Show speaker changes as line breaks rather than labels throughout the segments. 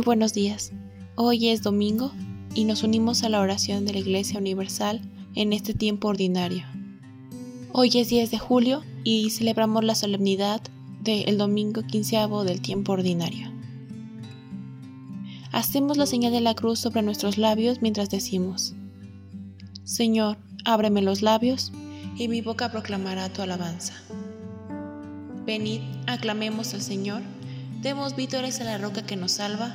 Muy buenos días. Hoy es domingo y nos unimos a la oración de la Iglesia Universal en este tiempo ordinario. Hoy es 10 de julio y celebramos la solemnidad del domingo quinceavo del tiempo ordinario. Hacemos la señal de la cruz sobre nuestros labios mientras decimos, Señor, ábreme los labios y mi boca proclamará tu alabanza. Venid, aclamemos al Señor Demos vítores a la roca que nos salva.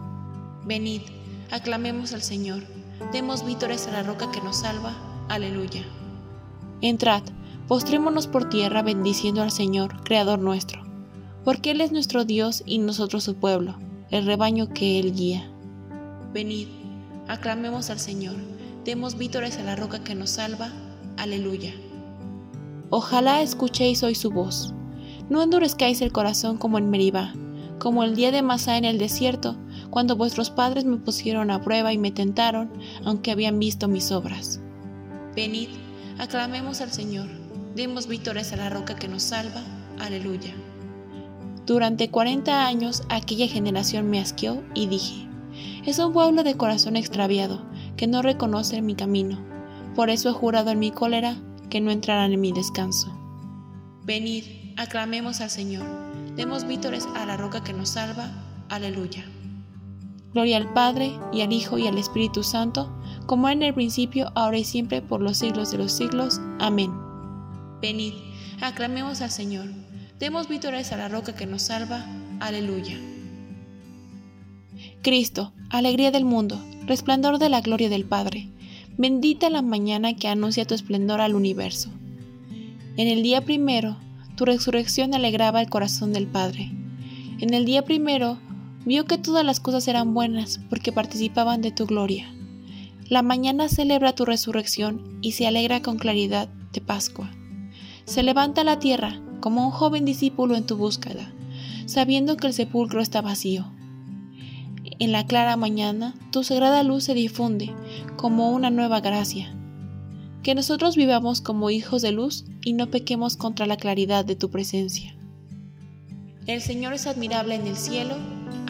Venid, aclamemos al Señor, demos vítores a la roca que nos salva. Aleluya. Entrad, postrémonos por tierra bendiciendo al Señor, Creador nuestro, porque Él es nuestro Dios y nosotros su pueblo, el rebaño que Él guía. Venid, aclamemos al Señor, demos vítores a la roca que nos salva. Aleluya. Ojalá escuchéis hoy su voz. No endurezcáis el corazón como en Meribá, como el día de Masá en el desierto, cuando vuestros padres me pusieron a prueba y me tentaron, aunque habían visto mis obras. Venid, aclamemos al Señor, demos vítores a la roca que nos salva. Aleluya. Durante cuarenta años aquella generación me asqueó y dije, es un pueblo de corazón extraviado, que no reconoce mi camino. Por eso he jurado en mi cólera que no entrarán en mi descanso. Venid, aclamemos al Señor Demos vítores a la roca que nos salva. Aleluya. Gloria al Padre, y al Hijo, y al Espíritu Santo, como en el principio, ahora y siempre, por los siglos de los siglos. Amén. Venid, aclamemos al Señor. Demos vítores a la roca que nos salva. Aleluya. Cristo, alegría del mundo, resplandor de la gloria del Padre, bendita la mañana que anuncia tu esplendor al universo. En el día primero, tu resurrección alegraba el corazón del Padre. En el día primero vio que todas las cosas eran buenas porque participaban de tu gloria. La mañana celebra tu resurrección y se alegra con claridad de Pascua. Se levanta la tierra como un joven discípulo en tu búsqueda, sabiendo que el sepulcro está vacío. En la clara mañana tu sagrada luz se difunde como una nueva gracia que nosotros vivamos como hijos de luz y no pequemos contra la claridad de tu presencia. El Señor es admirable en el cielo,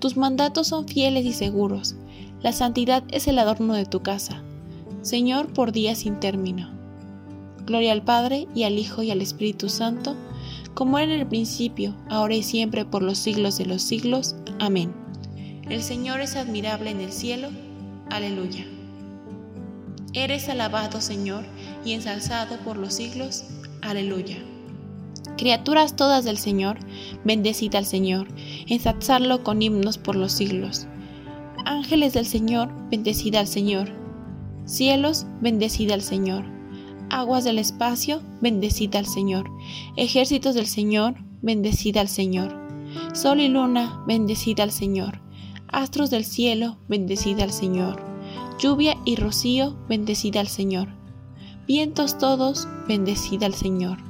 Tus mandatos son fieles y seguros, la santidad es el adorno de tu casa. Señor, por días sin término. Gloria al Padre, y al Hijo, y al Espíritu Santo, como era en el principio, ahora y siempre, por los siglos de los siglos. Amén. El Señor es admirable en el cielo. Aleluya. Eres alabado, Señor, y ensalzado por los siglos. Aleluya. Criaturas todas del Señor, bendecid al Señor, ensalzarlo con himnos por los siglos. Ángeles del Señor, bendecid al Señor. Cielos, bendecid al Señor. Aguas del espacio, bendecid al Señor. Ejércitos del Señor, bendecid al Señor. Sol y luna, bendecid al Señor. Astros del cielo, bendecid al Señor. Lluvia y rocío, bendecid al Señor. Vientos todos, bendecid al Señor.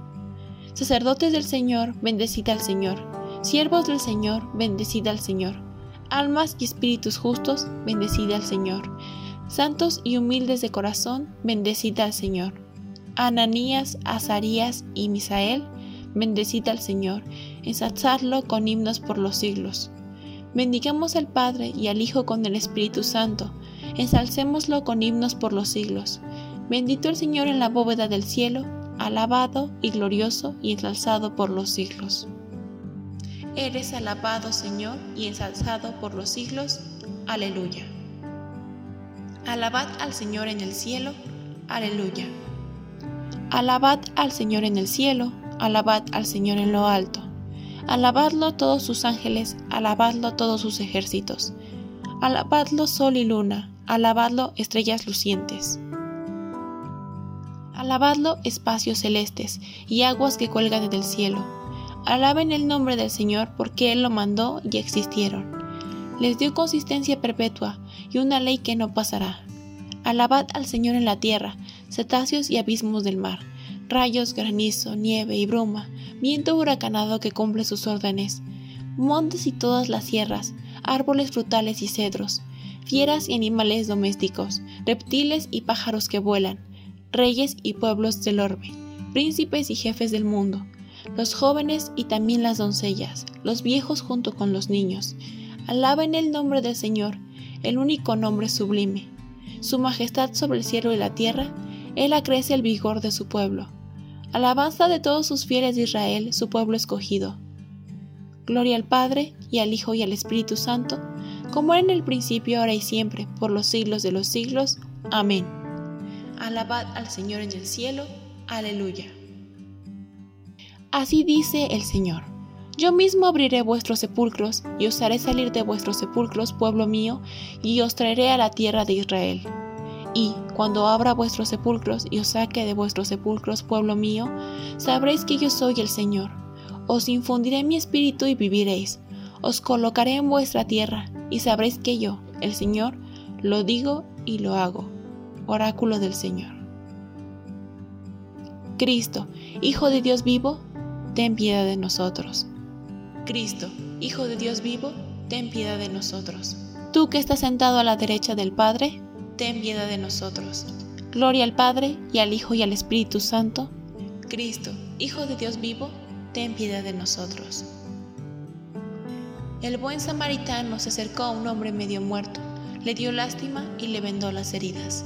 Sacerdotes del Señor, bendecid al Señor. Siervos del Señor, bendecid al Señor. Almas y espíritus justos, bendecid al Señor. Santos y humildes de corazón, bendecid al Señor. Ananías, Azarías y Misael, bendecid al Señor. Ensalzadlo con himnos por los siglos. Bendigamos al Padre y al Hijo con el Espíritu Santo. Ensalcémoslo con himnos por los siglos. Bendito el Señor en la bóveda del cielo, alabado y glorioso y ensalzado por los siglos. Eres alabado, Señor, y ensalzado por los siglos. Aleluya. Alabad al Señor en el cielo. Aleluya. Alabad al Señor en el cielo. Alabad al Señor en lo alto. Alabadlo todos sus ángeles, alabadlo todos sus ejércitos. Alabadlo sol y luna, alabadlo estrellas lucientes. Alabadlo espacios celestes y aguas que cuelgan del cielo. Alaben el nombre del Señor porque Él lo mandó y existieron. Les dio consistencia perpetua y una ley que no pasará. Alabad al Señor en la tierra, cetáceos y abismos del mar rayos, granizo, nieve y bruma, viento huracanado que cumple sus órdenes, montes y todas las sierras, árboles frutales y cedros, fieras y animales domésticos, reptiles y pájaros que vuelan, reyes y pueblos del orbe, príncipes y jefes del mundo, los jóvenes y también las doncellas, los viejos junto con los niños. Alaben el nombre del Señor, el único nombre sublime. Su majestad sobre el cielo y la tierra, Él acrece el vigor de su pueblo alabanza de todos sus fieles de Israel, su pueblo escogido. Gloria al Padre, y al Hijo, y al Espíritu Santo, como era en el principio, ahora y siempre, por los siglos de los siglos. Amén. Alabad al Señor en el cielo. Aleluya. Así dice el Señor. Yo mismo abriré vuestros sepulcros, y os haré salir de vuestros sepulcros, pueblo mío, y os traeré a la tierra de Israel. Y cuando abra vuestros sepulcros y os saque de vuestros sepulcros, pueblo mío, sabréis que yo soy el Señor. Os infundiré mi espíritu y viviréis. Os colocaré en vuestra tierra y sabréis que yo, el Señor, lo digo y lo hago. Oráculo del Señor. Cristo, Hijo de Dios vivo, ten piedad de nosotros. Cristo, Hijo de Dios vivo, ten piedad de nosotros. Tú que estás sentado a la derecha del Padre, ten piedad de nosotros. Gloria al Padre, y al Hijo, y al Espíritu Santo. Cristo, Hijo de Dios vivo, ten piedad de nosotros. El buen samaritano se acercó a un hombre medio muerto, le dio lástima y le vendó las heridas.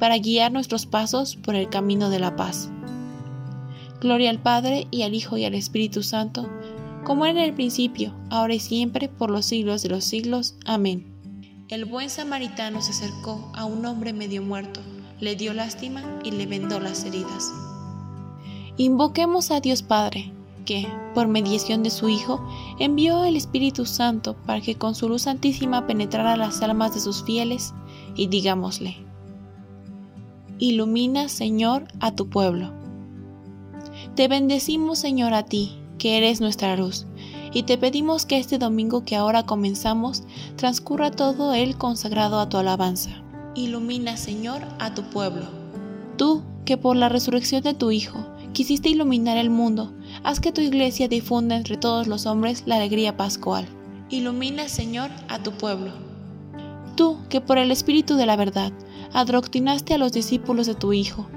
para guiar nuestros pasos por el camino de la paz. Gloria al Padre y al Hijo y al Espíritu Santo, como era en el principio, ahora y siempre, por los siglos de los siglos. Amén. El buen samaritano se acercó a un hombre medio muerto le dio lástima y le vendó las heridas. Invoquemos a Dios Padre, que, por mediación de su Hijo, envió el Espíritu Santo para que con su luz santísima penetrara las almas de sus fieles, y digámosle, Ilumina, Señor, a tu pueblo. Te bendecimos, Señor, a ti, que eres nuestra luz, y te pedimos que este domingo que ahora comenzamos transcurra todo él consagrado a tu alabanza. Ilumina, Señor, a tu pueblo. Tú, que por la resurrección de tu Hijo quisiste iluminar el mundo, haz que tu iglesia difunda entre todos los hombres la alegría pascual. Ilumina, Señor, a tu pueblo. Tú, que por el Espíritu de la verdad adoctrinaste a los discípulos de tu Hijo,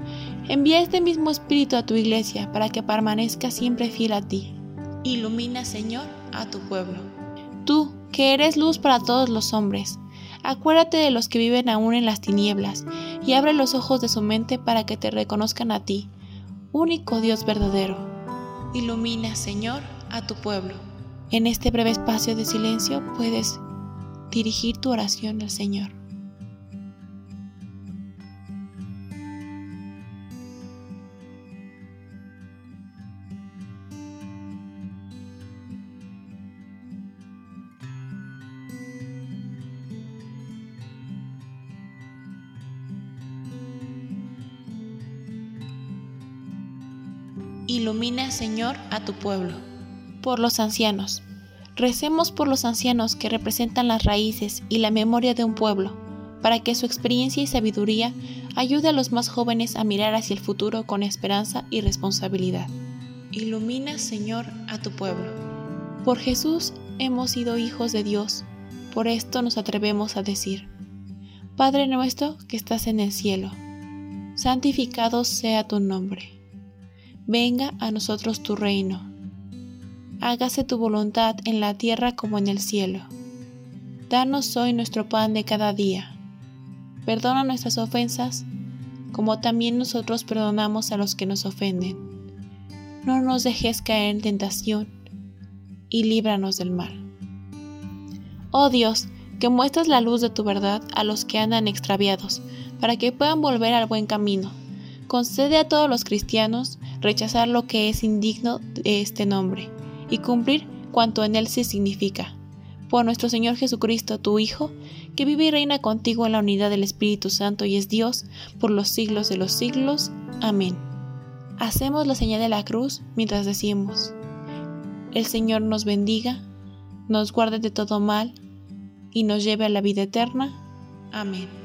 envía este mismo Espíritu a tu iglesia para que permanezca siempre fiel a ti. Ilumina, Señor, a tu pueblo. Tú, que eres luz para todos los hombres, Acuérdate de los que viven aún en las tinieblas, y abre los ojos de su mente para que te reconozcan a ti, único Dios verdadero. Ilumina, Señor, a tu pueblo. En este breve espacio de silencio puedes dirigir tu oración al Señor. Ilumina, Señor, a tu pueblo. Por los ancianos. Recemos por los ancianos que representan las raíces y la memoria de un pueblo, para que su experiencia y sabiduría ayude a los más jóvenes a mirar hacia el futuro con esperanza y responsabilidad. Ilumina, Señor, a tu pueblo. Por Jesús hemos sido hijos de Dios, por esto nos atrevemos a decir, Padre nuestro que estás en el cielo, santificado sea tu nombre venga a nosotros tu reino. Hágase tu voluntad en la tierra como en el cielo. Danos hoy nuestro pan de cada día. Perdona nuestras ofensas, como también nosotros perdonamos a los que nos ofenden. No nos dejes caer en tentación, y líbranos del mal. Oh Dios, que muestras la luz de tu verdad a los que andan extraviados, para que puedan volver al buen camino. Concede a todos los cristianos rechazar lo que es indigno de este nombre y cumplir cuanto en él se significa. Por nuestro Señor Jesucristo, tu Hijo, que vive y reina contigo en la unidad del Espíritu Santo y es Dios por los siglos de los siglos. Amén. Hacemos la señal de la cruz mientras decimos, el Señor nos bendiga, nos guarde de todo mal y nos lleve a la vida eterna. Amén.